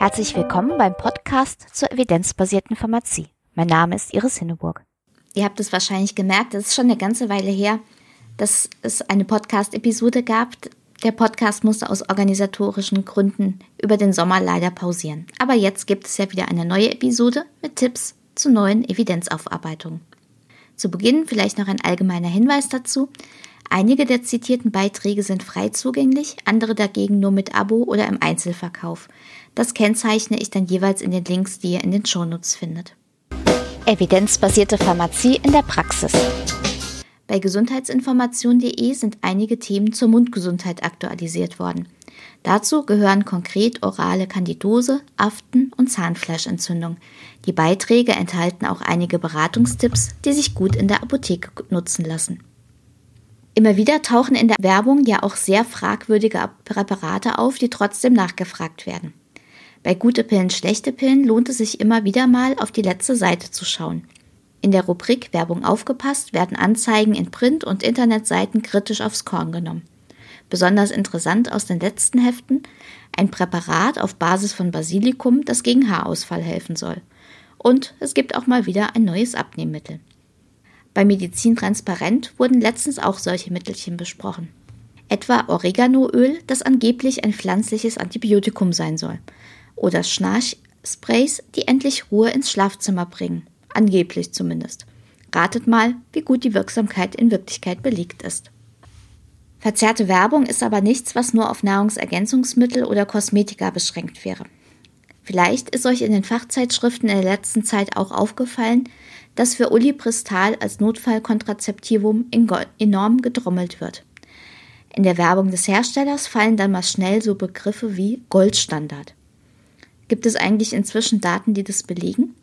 Herzlich willkommen beim Podcast zur evidenzbasierten Pharmazie. Mein Name ist Iris Hinneburg. Ihr habt es wahrscheinlich gemerkt, es ist schon eine ganze Weile her, dass es eine Podcast-Episode gab. Der Podcast musste aus organisatorischen Gründen über den Sommer leider pausieren. Aber jetzt gibt es ja wieder eine neue Episode mit Tipps zu neuen Evidenzaufarbeitungen. Zu Beginn vielleicht noch ein allgemeiner Hinweis dazu. Einige der zitierten Beiträge sind frei zugänglich, andere dagegen nur mit Abo oder im Einzelverkauf. Das kennzeichne ich dann jeweils in den Links, die ihr in den Shownotes findet. Evidenzbasierte Pharmazie in der Praxis. Bei gesundheitsinformation.de sind einige Themen zur Mundgesundheit aktualisiert worden. Dazu gehören konkret orale Kandidose, Aften und Zahnfleischentzündung. Die Beiträge enthalten auch einige Beratungstipps, die sich gut in der Apotheke nutzen lassen. Immer wieder tauchen in der Werbung ja auch sehr fragwürdige Präparate auf, die trotzdem nachgefragt werden. Bei gute Pillen, schlechte Pillen lohnt es sich immer wieder mal auf die letzte Seite zu schauen. In der Rubrik Werbung aufgepasst werden Anzeigen in Print- und Internetseiten kritisch aufs Korn genommen. Besonders interessant aus den letzten Heften ein Präparat auf Basis von Basilikum, das gegen Haarausfall helfen soll. Und es gibt auch mal wieder ein neues Abnehmmittel. Bei Medizin Transparent wurden letztens auch solche Mittelchen besprochen. Etwa Oreganoöl, das angeblich ein pflanzliches Antibiotikum sein soll oder Schnarchsprays, die endlich Ruhe ins Schlafzimmer bringen. Angeblich zumindest. Ratet mal, wie gut die Wirksamkeit in Wirklichkeit belegt ist. Verzerrte Werbung ist aber nichts, was nur auf Nahrungsergänzungsmittel oder Kosmetika beschränkt wäre. Vielleicht ist euch in den Fachzeitschriften in der letzten Zeit auch aufgefallen, dass für Ulipristal als Notfallkontrazeptivum enorm gedrommelt wird. In der Werbung des Herstellers fallen dann mal schnell so Begriffe wie Goldstandard. Gibt es eigentlich inzwischen Daten, die das belegen?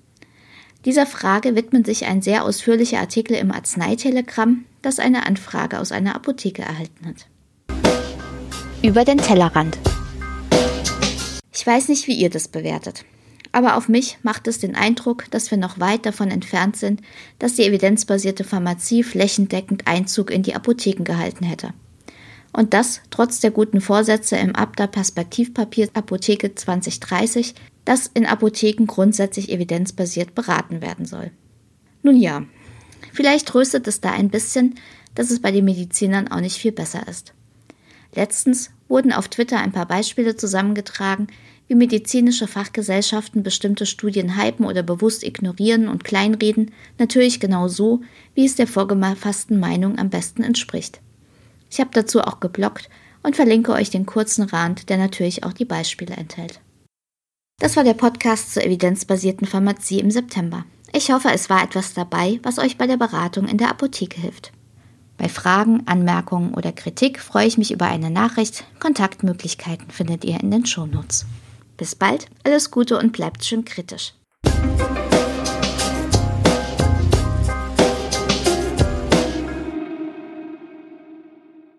Dieser Frage widmet sich ein sehr ausführlicher Artikel im Arzneitelegramm, das eine Anfrage aus einer Apotheke erhalten hat. Über den Tellerrand. Weiß nicht, wie ihr das bewertet. Aber auf mich macht es den Eindruck, dass wir noch weit davon entfernt sind, dass die evidenzbasierte Pharmazie flächendeckend Einzug in die Apotheken gehalten hätte. Und das trotz der guten Vorsätze im Abda Perspektivpapier Apotheke 2030, das in Apotheken grundsätzlich evidenzbasiert beraten werden soll. Nun ja, vielleicht tröstet es da ein bisschen, dass es bei den Medizinern auch nicht viel besser ist. Letztens wurden auf Twitter ein paar Beispiele zusammengetragen, wie medizinische Fachgesellschaften bestimmte Studien hypen oder bewusst ignorieren und kleinreden, natürlich genau so, wie es der vorgefassten Meinung am besten entspricht. Ich habe dazu auch geblockt und verlinke euch den kurzen Rand, der natürlich auch die Beispiele enthält. Das war der Podcast zur evidenzbasierten Pharmazie im September. Ich hoffe, es war etwas dabei, was euch bei der Beratung in der Apotheke hilft. Bei Fragen, Anmerkungen oder Kritik freue ich mich über eine Nachricht. Kontaktmöglichkeiten findet ihr in den Shownotes. Bis bald, alles Gute und bleibt schön kritisch.